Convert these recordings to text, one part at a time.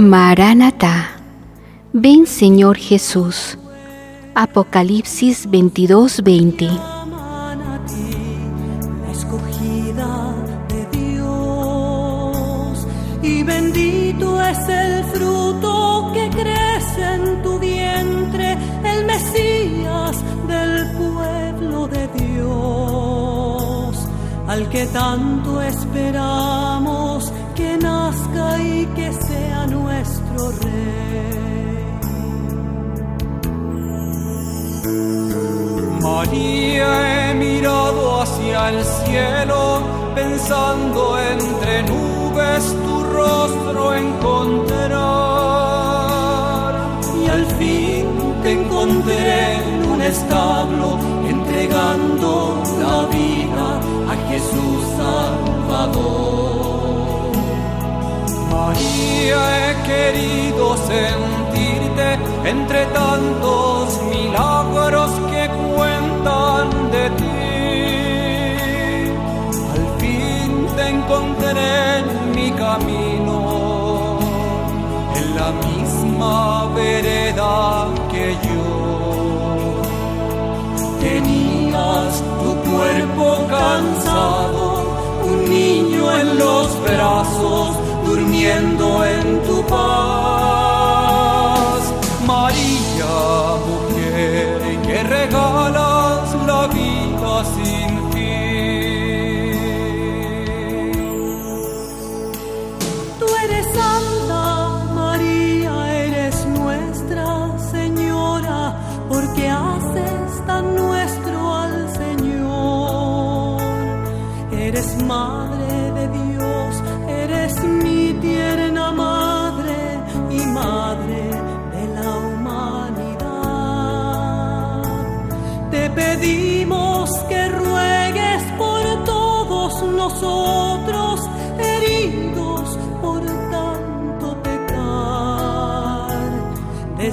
Maranatá, ven Señor Jesús. Apocalipsis 22:20. Llaman a ti, la escogida de Dios, y bendito es el fruto que crece en tu vientre, el Mesías del pueblo de Dios, al que tanto esperamos que nazca y que sea nuestro Rey. María, he mirado hacia el cielo, pensando entre nubes tu rostro encontrar. y al fin te encontré en un establo entregando la vida a Jesús Salvador. María, he querido sentirte entre tantos milagros que cuentan de ti. Al fin te encontré en mi camino, en la misma vereda que yo. Tenías tu cuerpo cansado, un niño en los brazos, durmiendo en tu paz.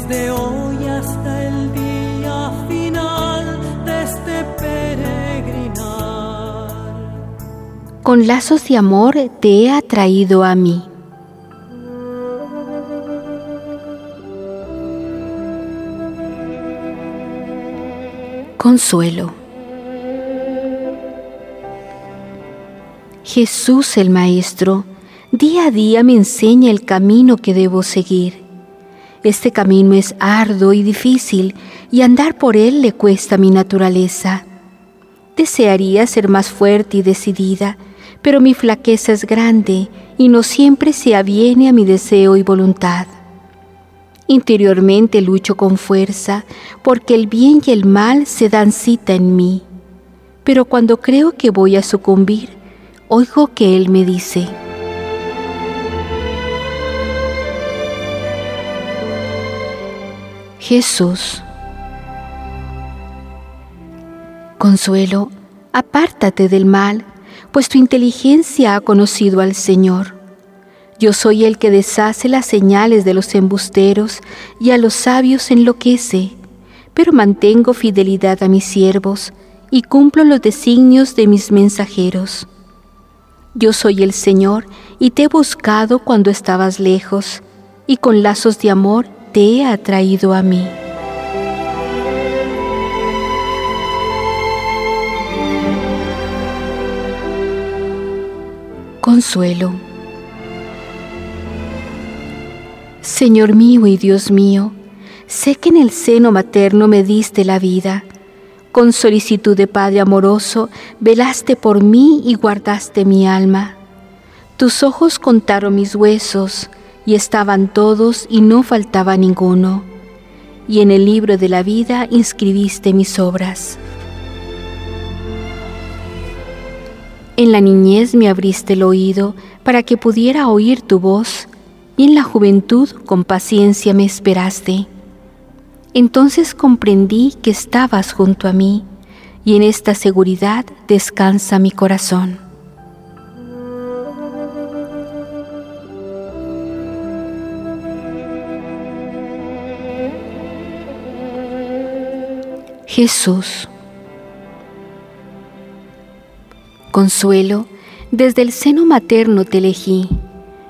Desde hoy hasta el día final de este peregrinar. Con lazos de amor te he atraído a mí. Consuelo. Jesús el Maestro, día a día me enseña el camino que debo seguir. Este camino es arduo y difícil y andar por él le cuesta mi naturaleza. Desearía ser más fuerte y decidida, pero mi flaqueza es grande y no siempre se aviene a mi deseo y voluntad. Interiormente lucho con fuerza, porque el bien y el mal se dan cita en mí. Pero cuando creo que voy a sucumbir, oigo que Él me dice, Jesús, Consuelo, apártate del mal, pues tu inteligencia ha conocido al Señor. Yo soy el que deshace las señales de los embusteros y a los sabios enloquece, pero mantengo fidelidad a mis siervos y cumplo los designios de mis mensajeros. Yo soy el Señor y te he buscado cuando estabas lejos, y con lazos de amor te he atraído a mí. Consuelo. Señor mío y Dios mío, sé que en el seno materno me diste la vida. Con solicitud de Padre amoroso, velaste por mí y guardaste mi alma. Tus ojos contaron mis huesos, y estaban todos y no faltaba ninguno. Y en el libro de la vida inscribiste mis obras. En la niñez me abriste el oído para que pudiera oír tu voz, y en la juventud con paciencia me esperaste. Entonces comprendí que estabas junto a mí, y en esta seguridad descansa mi corazón. Jesús. Consuelo, desde el seno materno te elegí.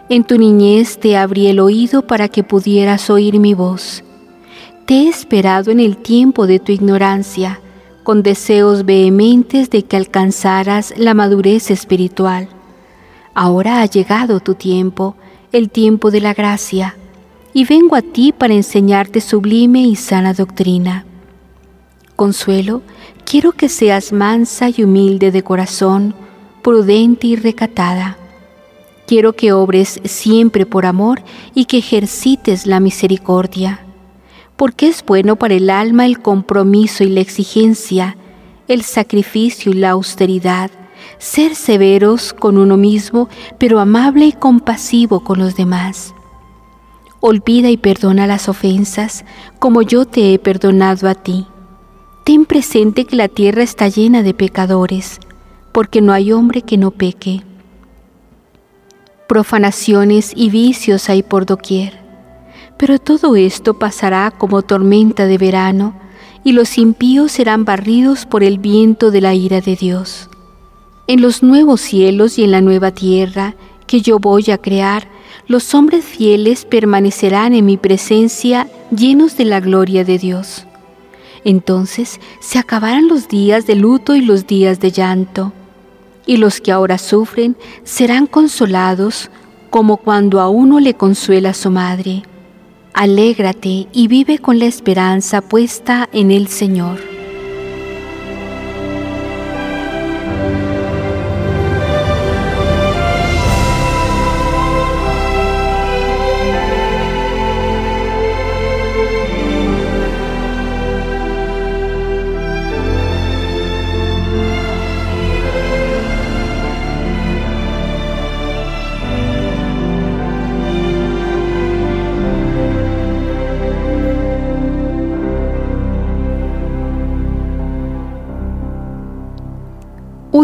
En tu niñez te abrí el oído para que pudieras oír mi voz. Te he esperado en el tiempo de tu ignorancia, con deseos vehementes de que alcanzaras la madurez espiritual. Ahora ha llegado tu tiempo, el tiempo de la gracia, y vengo a ti para enseñarte sublime y sana doctrina. Consuelo, quiero que seas mansa y humilde de corazón, prudente y recatada. Quiero que obres siempre por amor y que ejercites la misericordia, porque es bueno para el alma el compromiso y la exigencia, el sacrificio y la austeridad, ser severos con uno mismo, pero amable y compasivo con los demás. Olvida y perdona las ofensas, como yo te he perdonado a ti ten presente que la tierra está llena de pecadores, porque no hay hombre que no peque. Profanaciones y vicios hay por doquier, pero todo esto pasará como tormenta de verano, y los impíos serán barridos por el viento de la ira de Dios. En los nuevos cielos y en la nueva tierra que yo voy a crear, los hombres fieles permanecerán en mi presencia llenos de la gloria de Dios. Entonces se acabarán los días de luto y los días de llanto, y los que ahora sufren serán consolados como cuando a uno le consuela su madre. Alégrate y vive con la esperanza puesta en el Señor.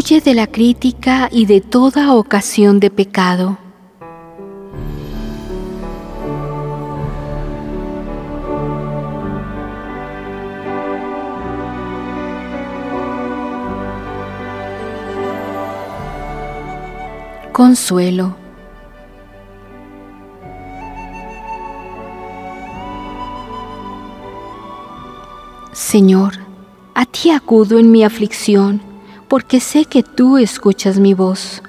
Huye de la crítica y de toda ocasión de pecado. Consuelo. Señor, a ti acudo en mi aflicción porque sé que tú escuchas mi voz.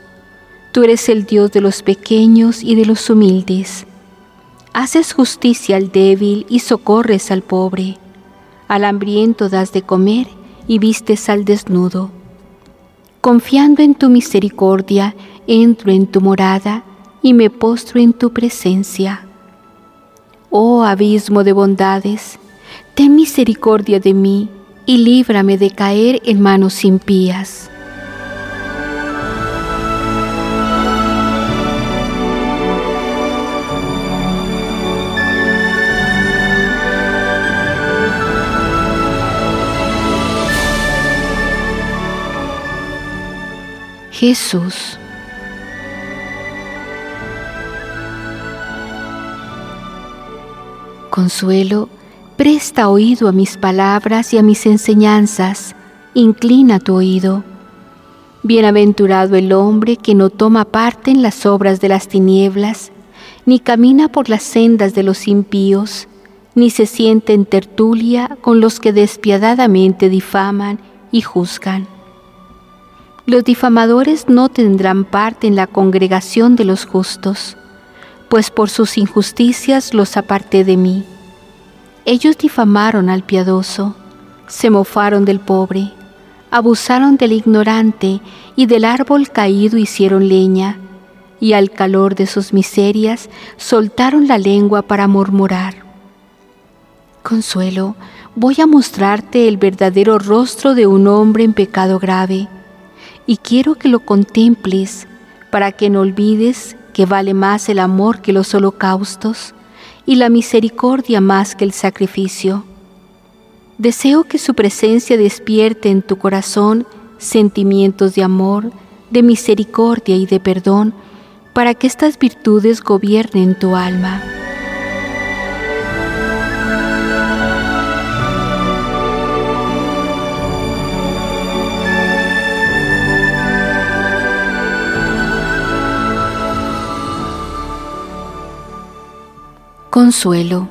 Tú eres el Dios de los pequeños y de los humildes. Haces justicia al débil y socorres al pobre. Al hambriento das de comer y vistes al desnudo. Confiando en tu misericordia, entro en tu morada y me postro en tu presencia. Oh abismo de bondades, ten misericordia de mí y líbrame de caer en manos impías. Jesús. Consuelo Presta oído a mis palabras y a mis enseñanzas, inclina tu oído. Bienaventurado el hombre que no toma parte en las obras de las tinieblas, ni camina por las sendas de los impíos, ni se siente en tertulia con los que despiadadamente difaman y juzgan. Los difamadores no tendrán parte en la congregación de los justos, pues por sus injusticias los aparté de mí. Ellos difamaron al piadoso, se mofaron del pobre, abusaron del ignorante y del árbol caído hicieron leña, y al calor de sus miserias soltaron la lengua para murmurar. Consuelo, voy a mostrarte el verdadero rostro de un hombre en pecado grave. y quiero que lo contemples para que no olvides que vale más el amor que los holocaustos y la misericordia más que el sacrificio. Deseo que su presencia despierte en tu corazón sentimientos de amor, de misericordia y de perdón, para que estas virtudes gobiernen tu alma. Consuelo.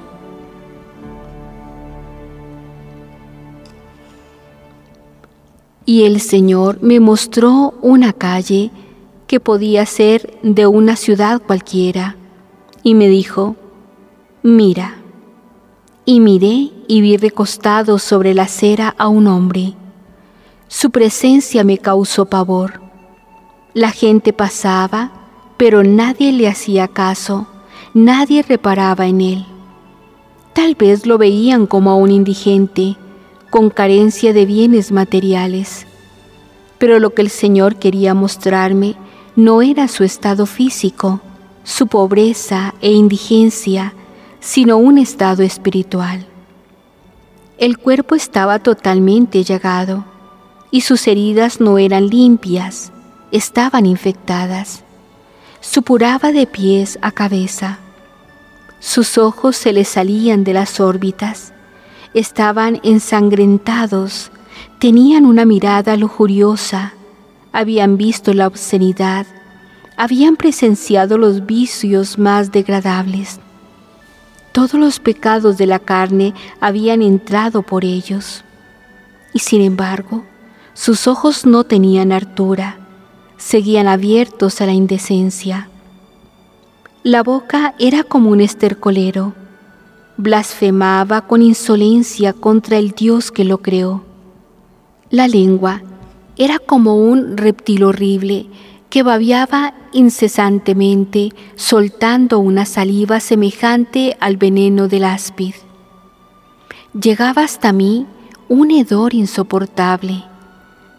Y el Señor me mostró una calle que podía ser de una ciudad cualquiera, y me dijo, mira. Y miré y vi recostado sobre la acera a un hombre. Su presencia me causó pavor. La gente pasaba, pero nadie le hacía caso nadie reparaba en él. Tal vez lo veían como a un indigente, con carencia de bienes materiales. Pero lo que el Señor quería mostrarme no era su estado físico, su pobreza e indigencia, sino un estado espiritual. El cuerpo estaba totalmente llagado y sus heridas no eran limpias, estaban infectadas. Supuraba de pies a cabeza. Sus ojos se le salían de las órbitas, estaban ensangrentados, tenían una mirada lujuriosa, habían visto la obscenidad, habían presenciado los vicios más degradables. Todos los pecados de la carne habían entrado por ellos. Y sin embargo, sus ojos no tenían hartura, seguían abiertos a la indecencia. La boca era como un estercolero. Blasfemaba con insolencia contra el Dios que lo creó. La lengua era como un reptil horrible que babeaba incesantemente, soltando una saliva semejante al veneno del áspid. Llegaba hasta mí un hedor insoportable,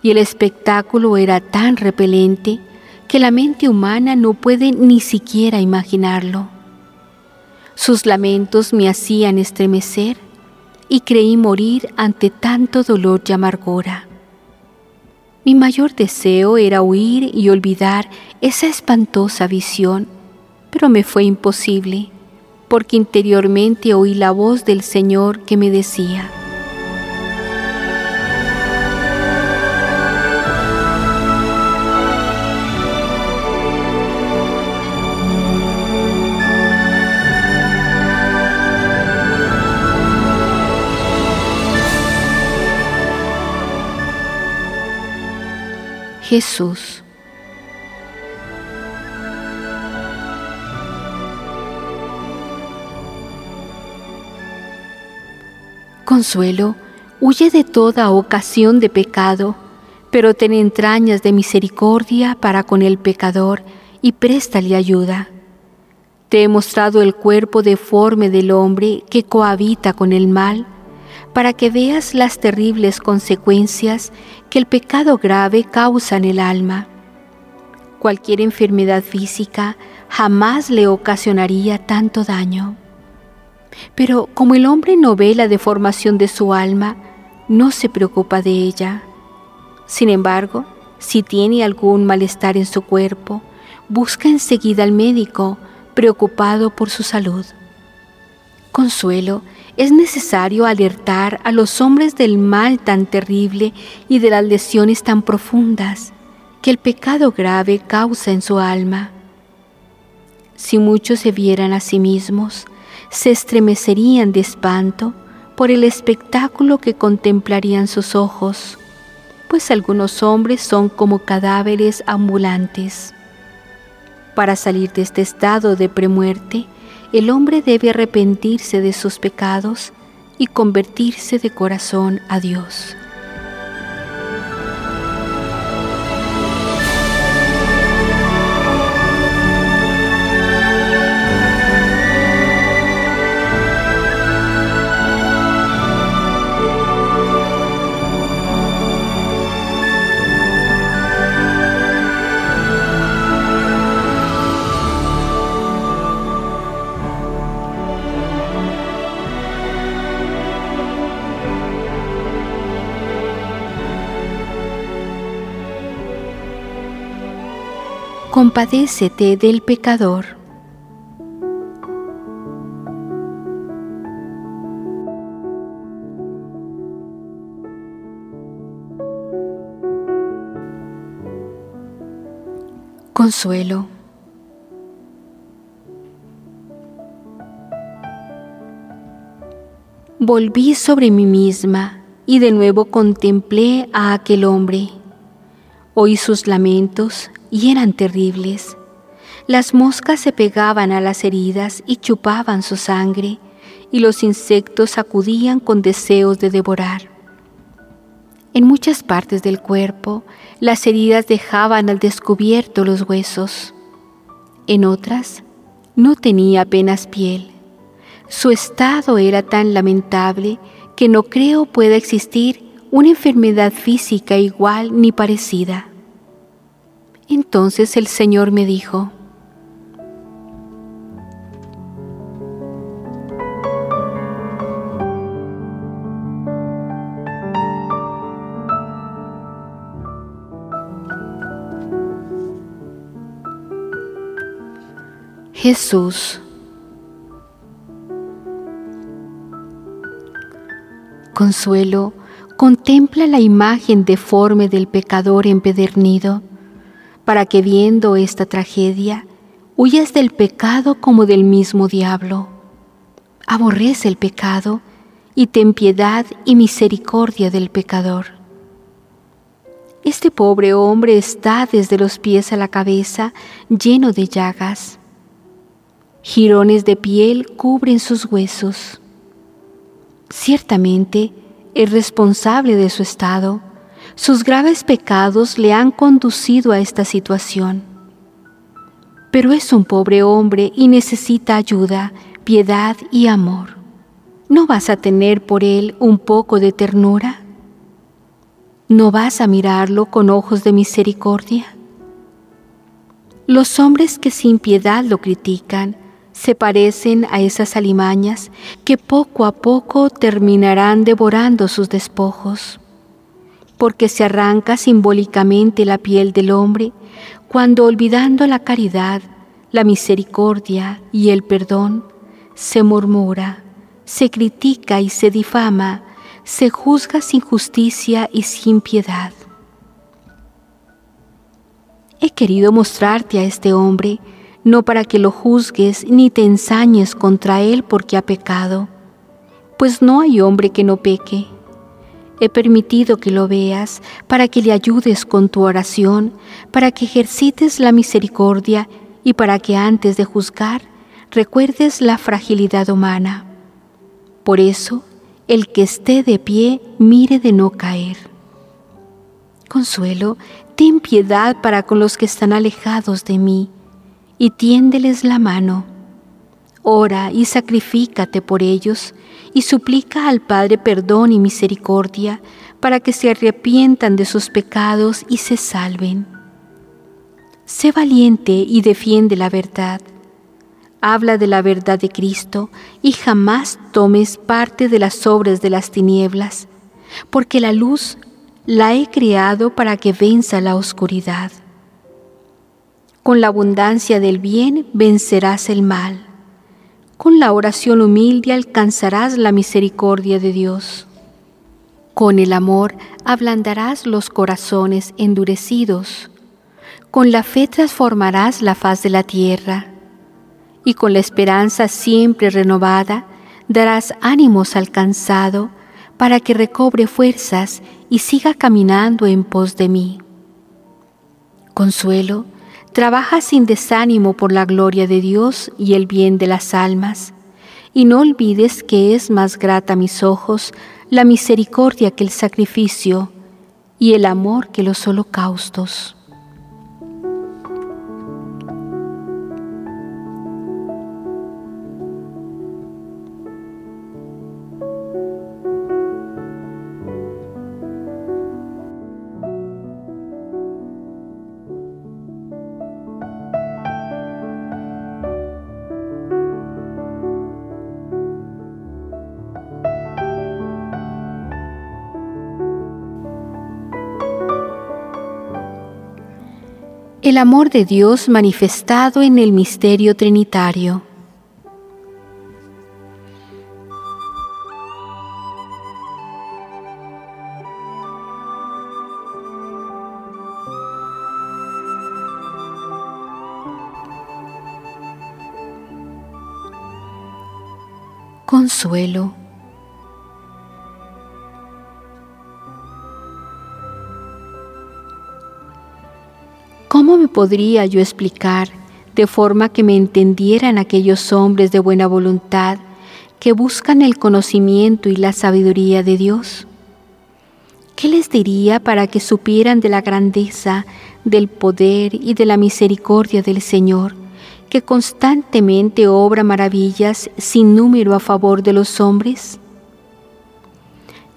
y el espectáculo era tan repelente que la mente humana no puede ni siquiera imaginarlo. Sus lamentos me hacían estremecer y creí morir ante tanto dolor y amargura. Mi mayor deseo era huir y olvidar esa espantosa visión, pero me fue imposible, porque interiormente oí la voz del Señor que me decía, Jesús. Consuelo, huye de toda ocasión de pecado, pero ten entrañas de misericordia para con el pecador y préstale ayuda. Te he mostrado el cuerpo deforme del hombre que cohabita con el mal para que veas las terribles consecuencias que el pecado grave causa en el alma. Cualquier enfermedad física jamás le ocasionaría tanto daño. Pero como el hombre no ve la deformación de su alma, no se preocupa de ella. Sin embargo, si tiene algún malestar en su cuerpo, busca enseguida al médico preocupado por su salud. Consuelo es necesario alertar a los hombres del mal tan terrible y de las lesiones tan profundas que el pecado grave causa en su alma. Si muchos se vieran a sí mismos, se estremecerían de espanto por el espectáculo que contemplarían sus ojos, pues algunos hombres son como cadáveres ambulantes. Para salir de este estado de premuerte, el hombre debe arrepentirse de sus pecados y convertirse de corazón a Dios. Compadécete del pecador. Consuelo. Volví sobre mí misma y de nuevo contemplé a aquel hombre. Oí sus lamentos y eran terribles. Las moscas se pegaban a las heridas y chupaban su sangre, y los insectos acudían con deseos de devorar. En muchas partes del cuerpo, las heridas dejaban al descubierto los huesos. En otras, no tenía apenas piel. Su estado era tan lamentable que no creo pueda existir una enfermedad física igual ni parecida. Entonces el Señor me dijo, Jesús, Consuelo, contempla la imagen deforme del pecador empedernido para que viendo esta tragedia huyas del pecado como del mismo diablo. Aborrece el pecado y ten piedad y misericordia del pecador. Este pobre hombre está desde los pies a la cabeza lleno de llagas. Jirones de piel cubren sus huesos. Ciertamente es responsable de su estado sus graves pecados le han conducido a esta situación. Pero es un pobre hombre y necesita ayuda, piedad y amor. ¿No vas a tener por él un poco de ternura? ¿No vas a mirarlo con ojos de misericordia? Los hombres que sin piedad lo critican se parecen a esas alimañas que poco a poco terminarán devorando sus despojos porque se arranca simbólicamente la piel del hombre cuando olvidando la caridad, la misericordia y el perdón, se murmura, se critica y se difama, se juzga sin justicia y sin piedad. He querido mostrarte a este hombre, no para que lo juzgues ni te ensañes contra él porque ha pecado, pues no hay hombre que no peque He permitido que lo veas para que le ayudes con tu oración, para que ejercites la misericordia y para que antes de juzgar recuerdes la fragilidad humana. Por eso, el que esté de pie mire de no caer. Consuelo, ten piedad para con los que están alejados de mí y tiéndeles la mano. Ora y sacrifícate por ellos y suplica al Padre perdón y misericordia para que se arrepientan de sus pecados y se salven. Sé valiente y defiende la verdad. Habla de la verdad de Cristo y jamás tomes parte de las obras de las tinieblas, porque la luz la he creado para que venza la oscuridad. Con la abundancia del bien vencerás el mal con la oración humilde alcanzarás la misericordia de Dios. Con el amor ablandarás los corazones endurecidos. Con la fe transformarás la faz de la tierra. Y con la esperanza siempre renovada darás ánimos al cansado para que recobre fuerzas y siga caminando en pos de mí. Consuelo, Trabaja sin desánimo por la gloria de Dios y el bien de las almas, y no olvides que es más grata a mis ojos la misericordia que el sacrificio y el amor que los holocaustos. El amor de Dios manifestado en el misterio trinitario. Consuelo. Podría yo explicar de forma que me entendieran aquellos hombres de buena voluntad que buscan el conocimiento y la sabiduría de Dios? ¿Qué les diría para que supieran de la grandeza, del poder y de la misericordia del Señor, que constantemente obra maravillas sin número a favor de los hombres?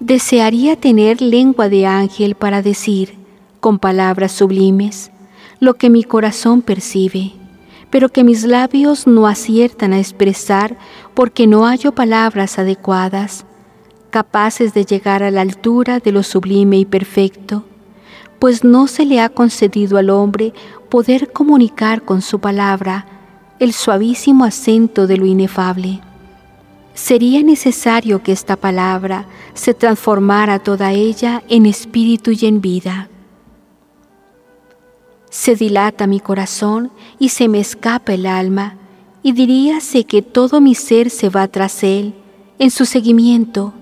Desearía tener lengua de ángel para decir, con palabras sublimes, lo que mi corazón percibe, pero que mis labios no aciertan a expresar porque no hallo palabras adecuadas, capaces de llegar a la altura de lo sublime y perfecto, pues no se le ha concedido al hombre poder comunicar con su palabra el suavísimo acento de lo inefable. Sería necesario que esta palabra se transformara toda ella en espíritu y en vida se dilata mi corazón y se me escapa el alma, y diríase que todo mi ser se va tras él, en su seguimiento,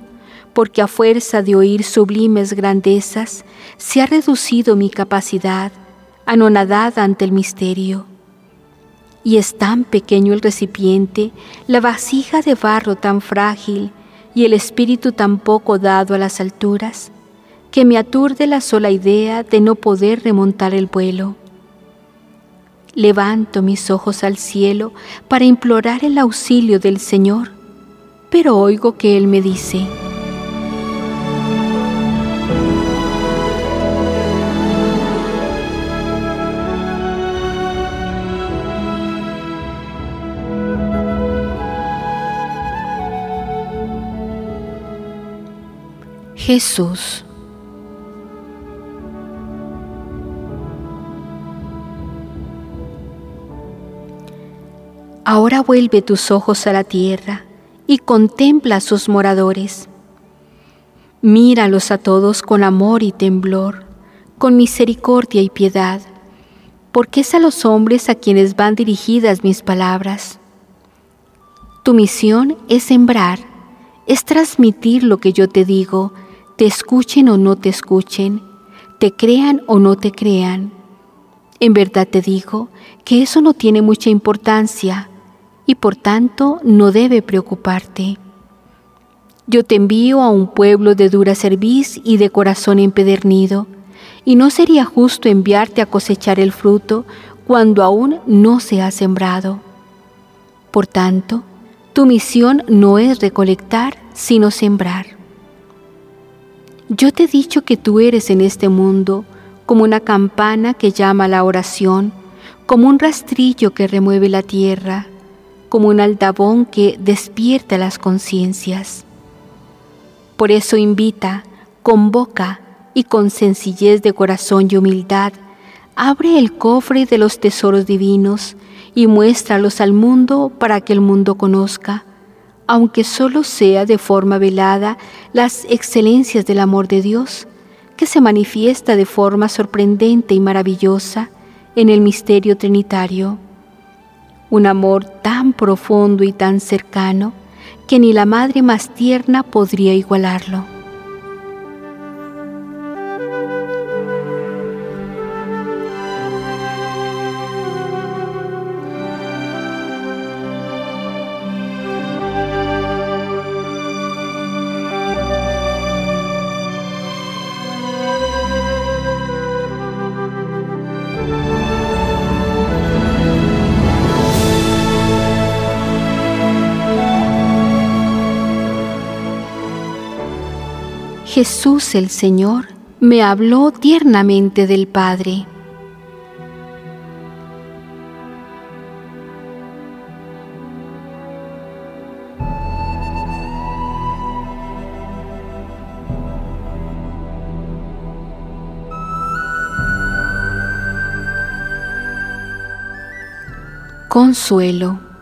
porque a fuerza de oír sublimes grandezas se ha reducido mi capacidad, anonadada ante el misterio. Y es tan pequeño el recipiente, la vasija de barro tan frágil y el espíritu tan poco dado a las alturas, que me aturde la sola idea de no poder remontar el vuelo. Levanto mis ojos al cielo para implorar el auxilio del Señor, pero oigo que Él me dice, Jesús Ahora vuelve tus ojos a la tierra y contempla a sus moradores. Míralos a todos con amor y temblor, con misericordia y piedad, porque es a los hombres a quienes van dirigidas mis palabras. Tu misión es sembrar, es transmitir lo que yo te digo, te escuchen o no te escuchen, te crean o no te crean. En verdad te digo que eso no tiene mucha importancia y por tanto no debe preocuparte. Yo te envío a un pueblo de dura cerviz y de corazón empedernido, y no sería justo enviarte a cosechar el fruto cuando aún no se ha sembrado. Por tanto, tu misión no es recolectar, sino sembrar. Yo te he dicho que tú eres en este mundo como una campana que llama a la oración, como un rastrillo que remueve la tierra, como un aldabón que despierta las conciencias. Por eso invita, convoca y con sencillez de corazón y humildad, abre el cofre de los tesoros divinos y muéstralos al mundo para que el mundo conozca, aunque solo sea de forma velada, las excelencias del amor de Dios, que se manifiesta de forma sorprendente y maravillosa en el misterio trinitario un amor tan profundo y tan cercano que ni la madre más tierna podría igualarlo. Jesús el Señor me habló tiernamente del Padre. Consuelo.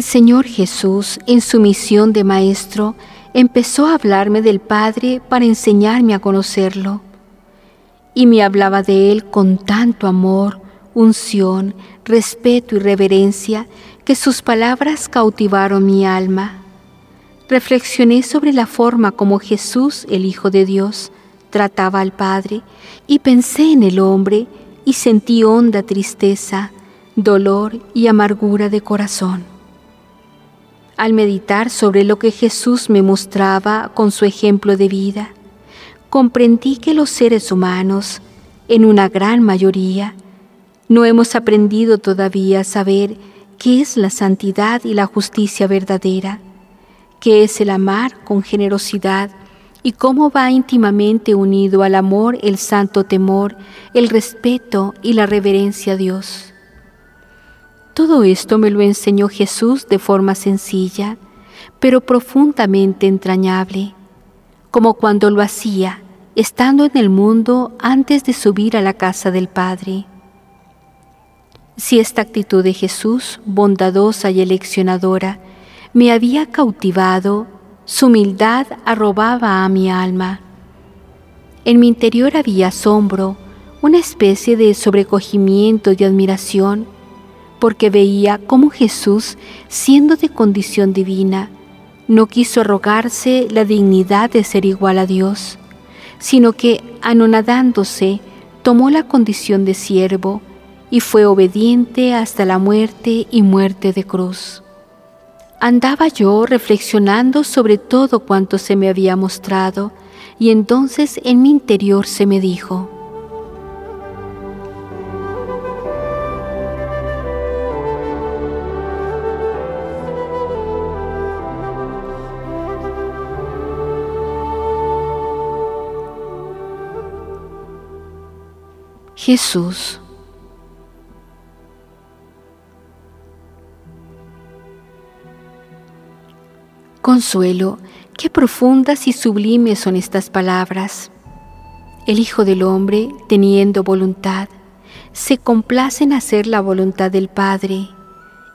El Señor Jesús, en su misión de Maestro, empezó a hablarme del Padre para enseñarme a conocerlo. Y me hablaba de Él con tanto amor, unción, respeto y reverencia que sus palabras cautivaron mi alma. Reflexioné sobre la forma como Jesús, el Hijo de Dios, trataba al Padre y pensé en el hombre y sentí honda tristeza, dolor y amargura de corazón. Al meditar sobre lo que Jesús me mostraba con su ejemplo de vida, comprendí que los seres humanos, en una gran mayoría, no hemos aprendido todavía a saber qué es la santidad y la justicia verdadera, qué es el amar con generosidad y cómo va íntimamente unido al amor el santo temor, el respeto y la reverencia a Dios. Todo esto me lo enseñó Jesús de forma sencilla, pero profundamente entrañable, como cuando lo hacía estando en el mundo antes de subir a la casa del Padre. Si esta actitud de Jesús, bondadosa y eleccionadora, me había cautivado, su humildad arrobaba a mi alma. En mi interior había asombro, una especie de sobrecogimiento y admiración, porque veía cómo Jesús, siendo de condición divina, no quiso arrogarse la dignidad de ser igual a Dios, sino que, anonadándose, tomó la condición de siervo y fue obediente hasta la muerte y muerte de cruz. Andaba yo reflexionando sobre todo cuanto se me había mostrado, y entonces en mi interior se me dijo, Jesús. Consuelo, qué profundas y sublimes son estas palabras. El Hijo del Hombre, teniendo voluntad, se complace en hacer la voluntad del Padre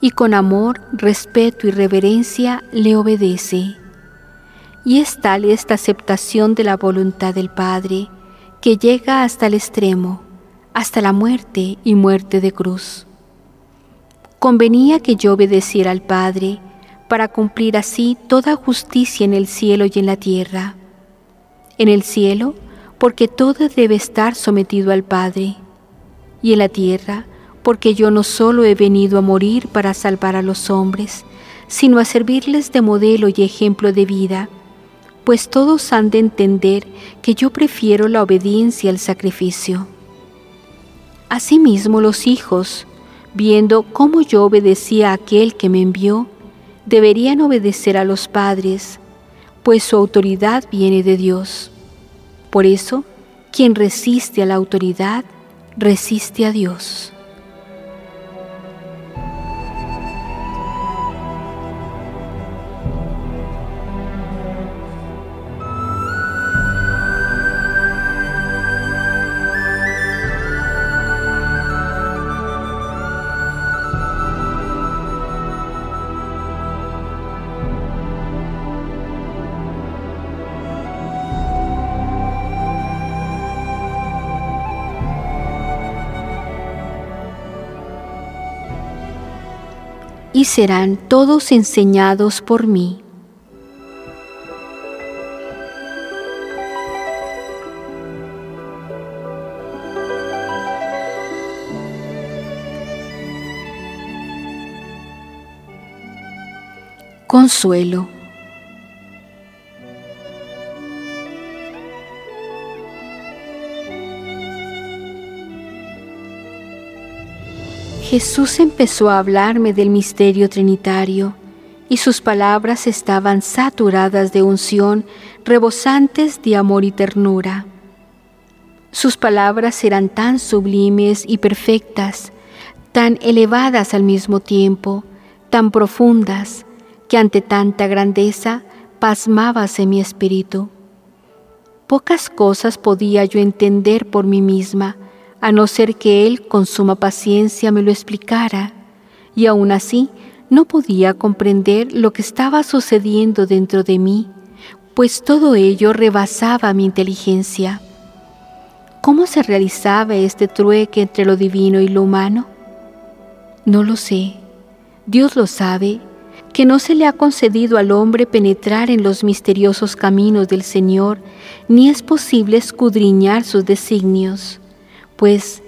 y con amor, respeto y reverencia le obedece. Y es tal esta aceptación de la voluntad del Padre que llega hasta el extremo hasta la muerte y muerte de cruz. Convenía que yo obedeciera al Padre para cumplir así toda justicia en el cielo y en la tierra. En el cielo, porque todo debe estar sometido al Padre, y en la tierra, porque yo no solo he venido a morir para salvar a los hombres, sino a servirles de modelo y ejemplo de vida, pues todos han de entender que yo prefiero la obediencia al sacrificio. Asimismo los hijos, viendo cómo yo obedecía a aquel que me envió, deberían obedecer a los padres, pues su autoridad viene de Dios. Por eso, quien resiste a la autoridad, resiste a Dios. Serán todos enseñados por mí. Consuelo. Jesús empezó a hablarme del misterio trinitario y sus palabras estaban saturadas de unción, rebosantes de amor y ternura. Sus palabras eran tan sublimes y perfectas, tan elevadas al mismo tiempo, tan profundas, que ante tanta grandeza pasmábase mi espíritu. Pocas cosas podía yo entender por mí misma, a no ser que Él con suma paciencia me lo explicara, y aún así no podía comprender lo que estaba sucediendo dentro de mí, pues todo ello rebasaba mi inteligencia. ¿Cómo se realizaba este trueque entre lo divino y lo humano? No lo sé. Dios lo sabe, que no se le ha concedido al hombre penetrar en los misteriosos caminos del Señor, ni es posible escudriñar sus designios. Pues,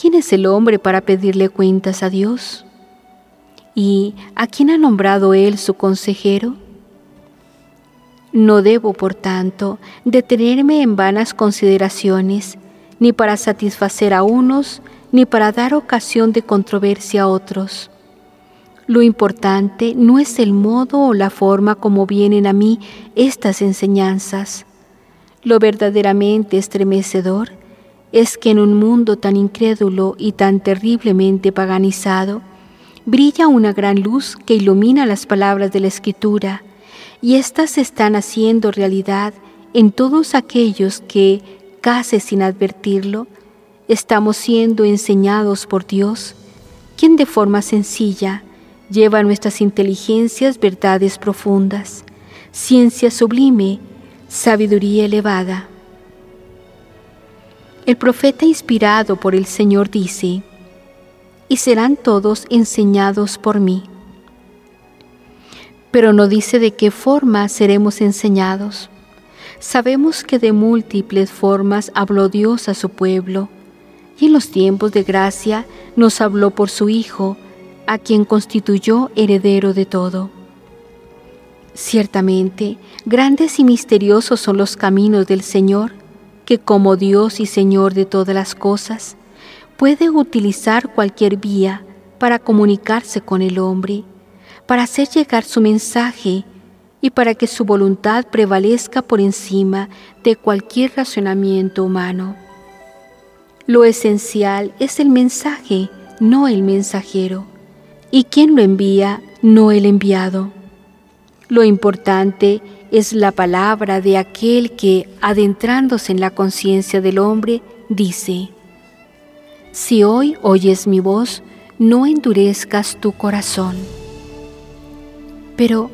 ¿quién es el hombre para pedirle cuentas a Dios? ¿Y a quién ha nombrado él su consejero? No debo, por tanto, detenerme en vanas consideraciones, ni para satisfacer a unos, ni para dar ocasión de controversia a otros. Lo importante no es el modo o la forma como vienen a mí estas enseñanzas. Lo verdaderamente estremecedor es que en un mundo tan incrédulo y tan terriblemente paganizado, brilla una gran luz que ilumina las palabras de la Escritura, y éstas se están haciendo realidad en todos aquellos que, casi sin advertirlo, estamos siendo enseñados por Dios, quien de forma sencilla lleva a nuestras inteligencias verdades profundas, ciencia sublime, sabiduría elevada. El profeta inspirado por el Señor dice, y serán todos enseñados por mí. Pero no dice de qué forma seremos enseñados. Sabemos que de múltiples formas habló Dios a su pueblo, y en los tiempos de gracia nos habló por su Hijo, a quien constituyó heredero de todo. Ciertamente, grandes y misteriosos son los caminos del Señor, que como Dios y Señor de todas las cosas, puede utilizar cualquier vía para comunicarse con el hombre, para hacer llegar su mensaje y para que su voluntad prevalezca por encima de cualquier razonamiento humano. Lo esencial es el mensaje, no el mensajero, y quien lo envía, no el enviado. Lo importante es la palabra de aquel que, adentrándose en la conciencia del hombre, dice, si hoy oyes mi voz, no endurezcas tu corazón. Pero,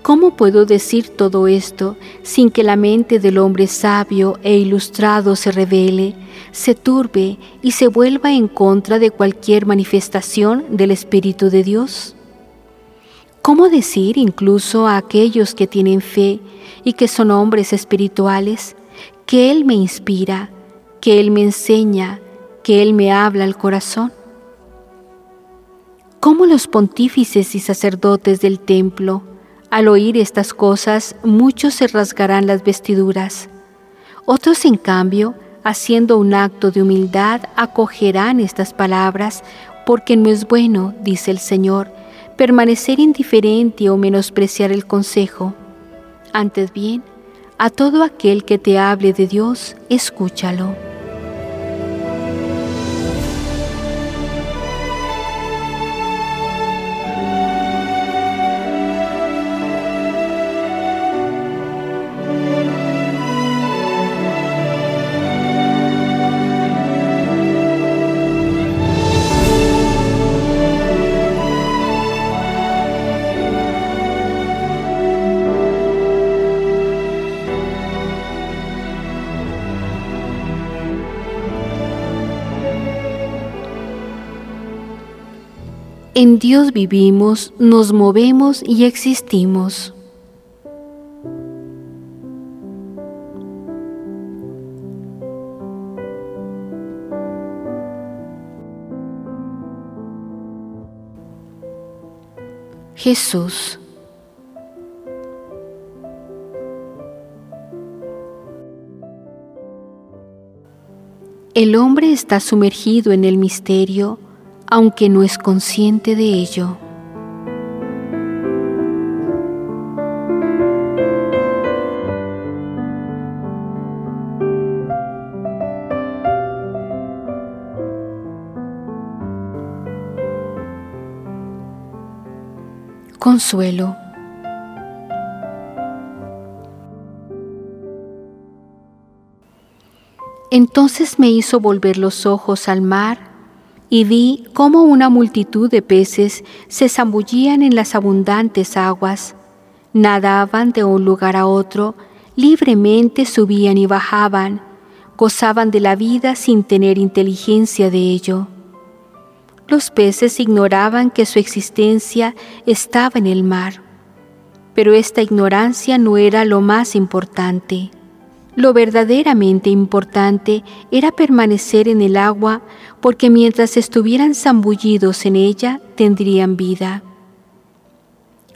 ¿cómo puedo decir todo esto sin que la mente del hombre sabio e ilustrado se revele, se turbe y se vuelva en contra de cualquier manifestación del Espíritu de Dios? ¿Cómo decir incluso a aquellos que tienen fe y que son hombres espirituales que Él me inspira, que Él me enseña, que Él me habla al corazón? ¿Cómo los pontífices y sacerdotes del templo, al oír estas cosas, muchos se rasgarán las vestiduras? Otros, en cambio, haciendo un acto de humildad, acogerán estas palabras, porque no es bueno, dice el Señor, permanecer indiferente o menospreciar el consejo. Antes bien, a todo aquel que te hable de Dios, escúchalo. En Dios vivimos, nos movemos y existimos. Jesús. El hombre está sumergido en el misterio aunque no es consciente de ello. Consuelo. Entonces me hizo volver los ojos al mar y vi cómo una multitud de peces se zambullían en las abundantes aguas, nadaban de un lugar a otro, libremente subían y bajaban, gozaban de la vida sin tener inteligencia de ello. Los peces ignoraban que su existencia estaba en el mar, pero esta ignorancia no era lo más importante. Lo verdaderamente importante era permanecer en el agua porque mientras estuvieran zambullidos en ella tendrían vida.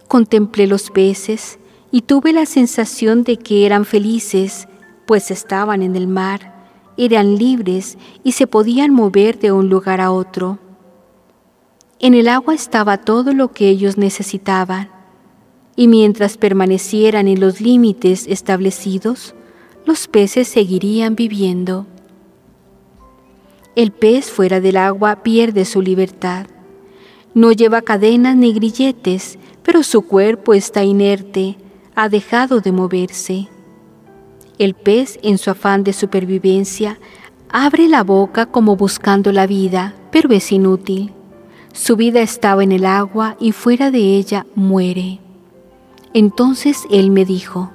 Contemplé los peces y tuve la sensación de que eran felices, pues estaban en el mar, eran libres y se podían mover de un lugar a otro. En el agua estaba todo lo que ellos necesitaban, y mientras permanecieran en los límites establecidos, los peces seguirían viviendo. El pez fuera del agua pierde su libertad. No lleva cadenas ni grilletes, pero su cuerpo está inerte, ha dejado de moverse. El pez, en su afán de supervivencia, abre la boca como buscando la vida, pero es inútil. Su vida estaba en el agua y fuera de ella muere. Entonces él me dijo,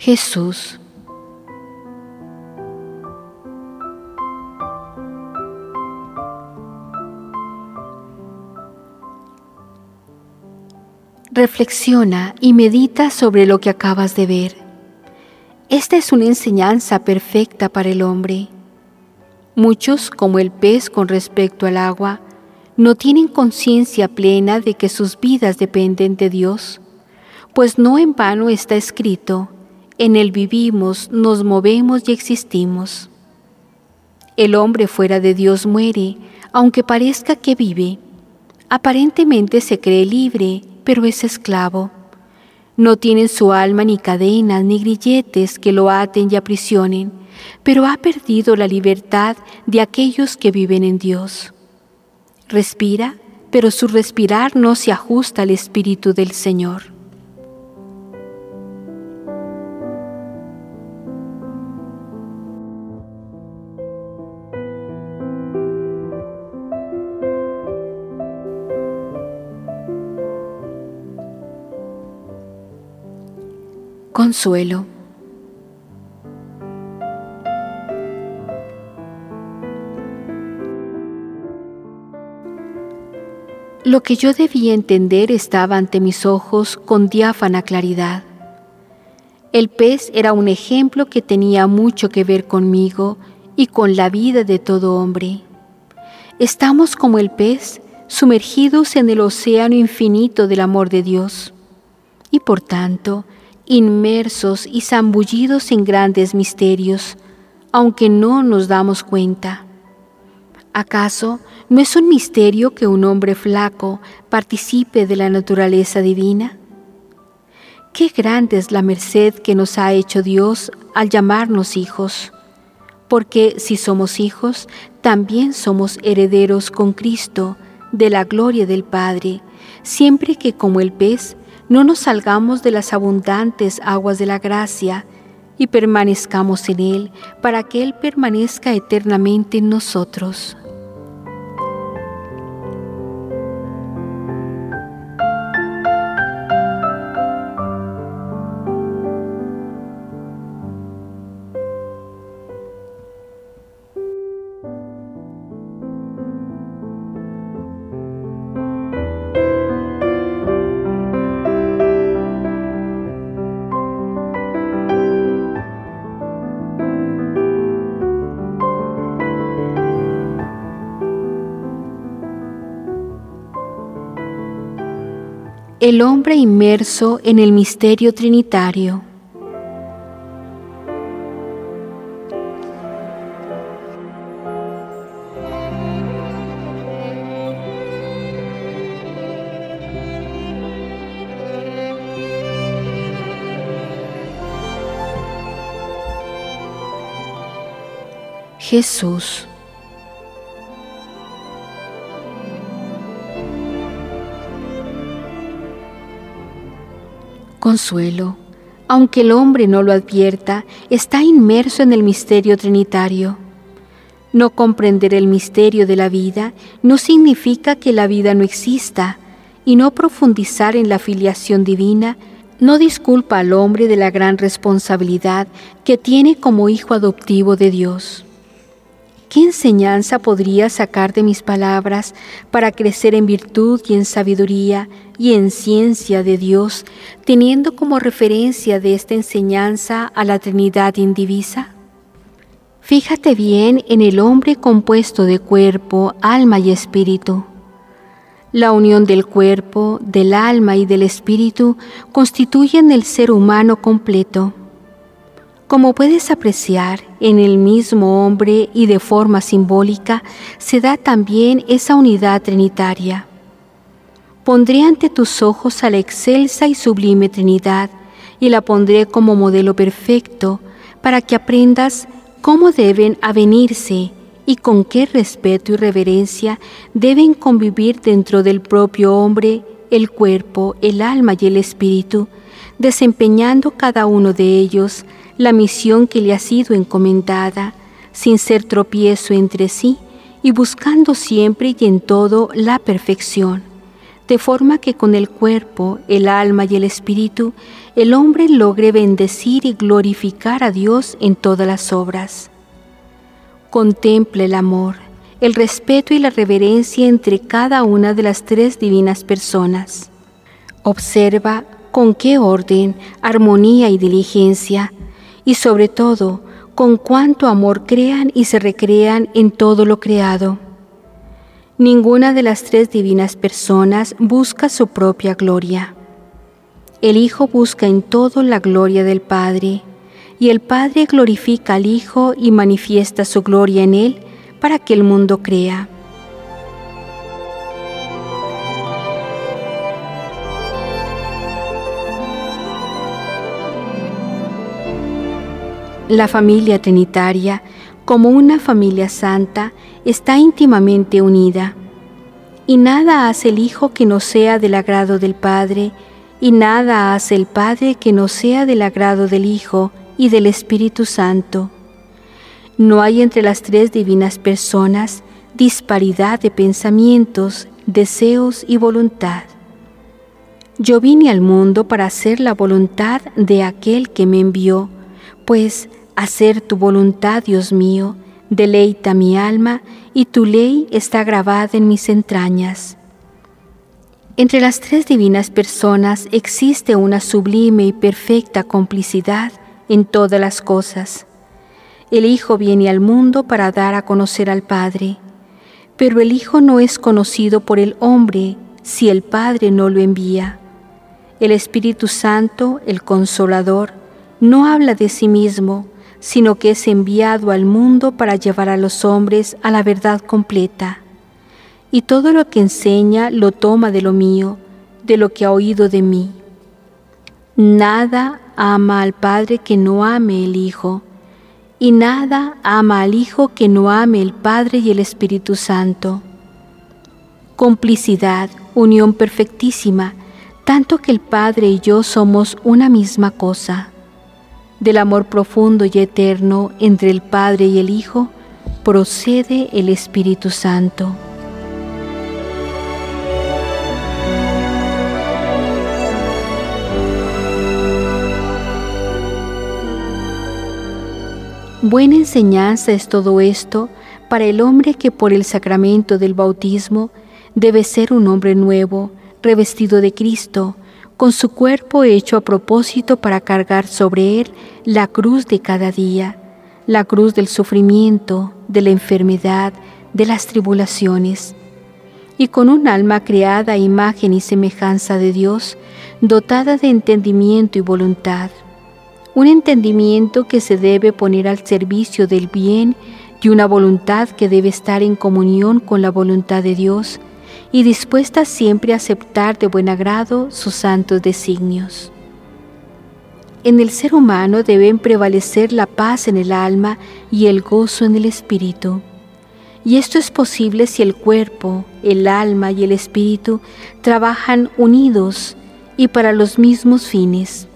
Jesús. Reflexiona y medita sobre lo que acabas de ver. Esta es una enseñanza perfecta para el hombre. Muchos, como el pez con respecto al agua, no tienen conciencia plena de que sus vidas dependen de Dios, pues no en vano está escrito, en él vivimos, nos movemos y existimos. El hombre fuera de Dios muere, aunque parezca que vive. Aparentemente se cree libre, pero es esclavo. No tiene en su alma ni cadenas ni grilletes que lo aten y aprisionen, pero ha perdido la libertad de aquellos que viven en Dios. Respira, pero su respirar no se ajusta al Espíritu del Señor. Consuelo. Lo que yo debía entender estaba ante mis ojos con diáfana claridad. El pez era un ejemplo que tenía mucho que ver conmigo y con la vida de todo hombre. Estamos como el pez, sumergidos en el océano infinito del amor de Dios. Y por tanto, inmersos y zambullidos en grandes misterios, aunque no nos damos cuenta. ¿Acaso no es un misterio que un hombre flaco participe de la naturaleza divina? Qué grande es la merced que nos ha hecho Dios al llamarnos hijos, porque si somos hijos, también somos herederos con Cristo de la gloria del Padre, siempre que como el pez no nos salgamos de las abundantes aguas de la gracia y permanezcamos en Él para que Él permanezca eternamente en nosotros. El hombre inmerso en el misterio trinitario. Jesús. Consuelo, aunque el hombre no lo advierta, está inmerso en el misterio trinitario. No comprender el misterio de la vida no significa que la vida no exista, y no profundizar en la filiación divina no disculpa al hombre de la gran responsabilidad que tiene como hijo adoptivo de Dios. ¿Qué enseñanza podría sacar de mis palabras para crecer en virtud y en sabiduría y en ciencia de Dios, teniendo como referencia de esta enseñanza a la Trinidad indivisa? Fíjate bien en el hombre compuesto de cuerpo, alma y espíritu. La unión del cuerpo, del alma y del espíritu constituyen el ser humano completo. Como puedes apreciar, en el mismo hombre y de forma simbólica se da también esa unidad trinitaria. Pondré ante tus ojos a la excelsa y sublime Trinidad y la pondré como modelo perfecto para que aprendas cómo deben avenirse y con qué respeto y reverencia deben convivir dentro del propio hombre el cuerpo, el alma y el espíritu, desempeñando cada uno de ellos la misión que le ha sido encomendada, sin ser tropiezo entre sí y buscando siempre y en todo la perfección, de forma que con el cuerpo, el alma y el espíritu, el hombre logre bendecir y glorificar a Dios en todas las obras. Contemple el amor, el respeto y la reverencia entre cada una de las tres divinas personas. Observa con qué orden, armonía y diligencia, y sobre todo, con cuánto amor crean y se recrean en todo lo creado. Ninguna de las tres divinas personas busca su propia gloria. El Hijo busca en todo la gloria del Padre y el Padre glorifica al Hijo y manifiesta su gloria en Él para que el mundo crea. La familia trinitaria, como una familia santa, está íntimamente unida. Y nada hace el Hijo que no sea del agrado del Padre, y nada hace el Padre que no sea del agrado del Hijo, y del Espíritu Santo. No hay entre las tres divinas personas disparidad de pensamientos, deseos y voluntad. Yo vine al mundo para hacer la voluntad de aquel que me envió, pues hacer tu voluntad, Dios mío, deleita mi alma y tu ley está grabada en mis entrañas. Entre las tres divinas personas existe una sublime y perfecta complicidad en todas las cosas. El Hijo viene al mundo para dar a conocer al Padre, pero el Hijo no es conocido por el hombre si el Padre no lo envía. El Espíritu Santo, el Consolador, no habla de sí mismo, sino que es enviado al mundo para llevar a los hombres a la verdad completa. Y todo lo que enseña lo toma de lo mío, de lo que ha oído de mí. Nada ama al Padre que no ame el Hijo, y nada ama al Hijo que no ame el Padre y el Espíritu Santo. Complicidad, unión perfectísima, tanto que el Padre y yo somos una misma cosa. Del amor profundo y eterno entre el Padre y el Hijo procede el Espíritu Santo. Buena enseñanza es todo esto para el hombre que por el sacramento del bautismo debe ser un hombre nuevo, revestido de Cristo, con su cuerpo hecho a propósito para cargar sobre él la cruz de cada día, la cruz del sufrimiento, de la enfermedad, de las tribulaciones, y con un alma creada a imagen y semejanza de Dios, dotada de entendimiento y voluntad. Un entendimiento que se debe poner al servicio del bien y una voluntad que debe estar en comunión con la voluntad de Dios y dispuesta siempre a aceptar de buen agrado sus santos designios. En el ser humano deben prevalecer la paz en el alma y el gozo en el espíritu. Y esto es posible si el cuerpo, el alma y el espíritu trabajan unidos y para los mismos fines,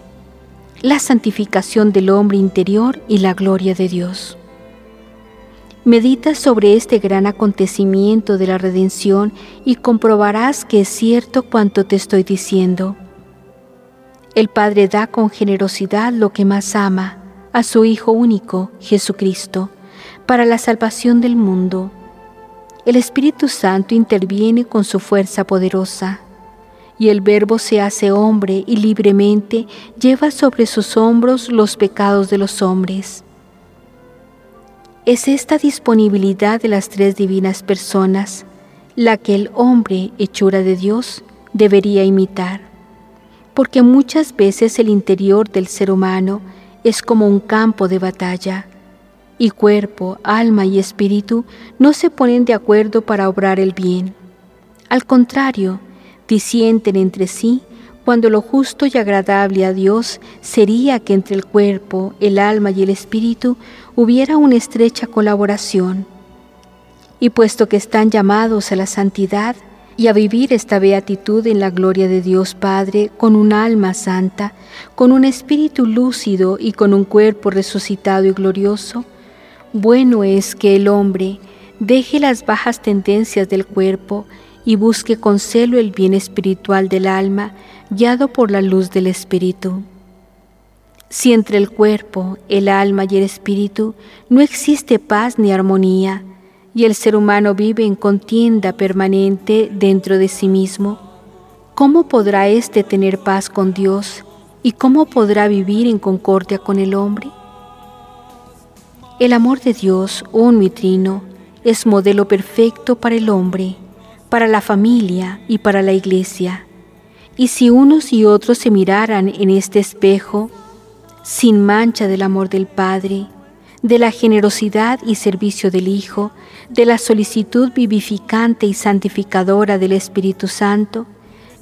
la santificación del hombre interior y la gloria de Dios. Medita sobre este gran acontecimiento de la redención y comprobarás que es cierto cuanto te estoy diciendo. El Padre da con generosidad lo que más ama, a su Hijo único, Jesucristo, para la salvación del mundo. El Espíritu Santo interviene con su fuerza poderosa, y el Verbo se hace hombre y libremente lleva sobre sus hombros los pecados de los hombres. Es esta disponibilidad de las tres divinas personas la que el hombre, hechura de Dios, debería imitar porque muchas veces el interior del ser humano es como un campo de batalla, y cuerpo, alma y espíritu no se ponen de acuerdo para obrar el bien. Al contrario, disienten entre sí cuando lo justo y agradable a Dios sería que entre el cuerpo, el alma y el espíritu hubiera una estrecha colaboración. Y puesto que están llamados a la santidad, y a vivir esta beatitud en la gloria de Dios Padre con un alma santa, con un espíritu lúcido y con un cuerpo resucitado y glorioso, bueno es que el hombre deje las bajas tendencias del cuerpo y busque con celo el bien espiritual del alma, guiado por la luz del Espíritu. Si entre el cuerpo, el alma y el espíritu no existe paz ni armonía, y el ser humano vive en contienda permanente dentro de sí mismo, ¿cómo podrá éste tener paz con Dios y cómo podrá vivir en concordia con el hombre? El amor de Dios, un mitrino, es modelo perfecto para el hombre, para la familia y para la iglesia. Y si unos y otros se miraran en este espejo, sin mancha del amor del Padre, de la generosidad y servicio del Hijo, de la solicitud vivificante y santificadora del Espíritu Santo,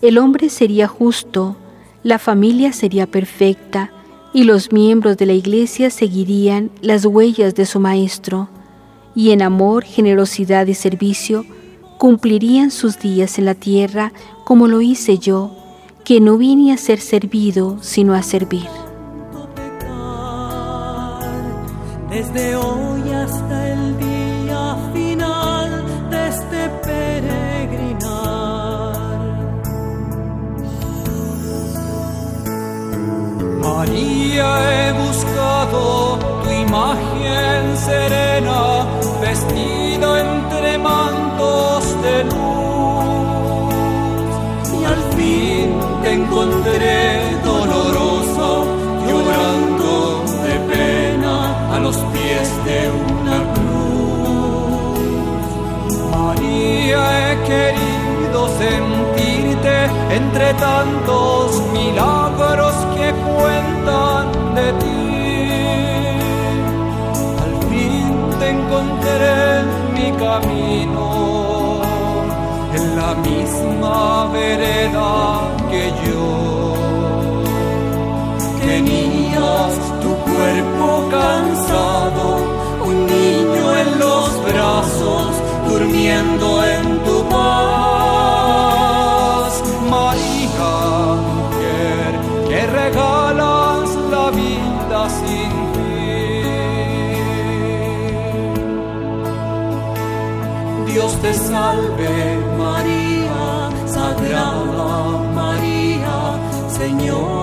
el hombre sería justo, la familia sería perfecta y los miembros de la iglesia seguirían las huellas de su Maestro, y en amor, generosidad y servicio cumplirían sus días en la tierra como lo hice yo, que no vine a ser servido, sino a servir. Desde hoy hasta el día final de este peregrinar. María, he buscado tu imagen serena, vestida entre tantos milagros que cuentan de ti. Al fin te encontré en mi camino, en la misma vereda que yo. Tenías tu cuerpo cansado, un niño en los brazos, durmiendo en salve, María, Sagrada María, Señora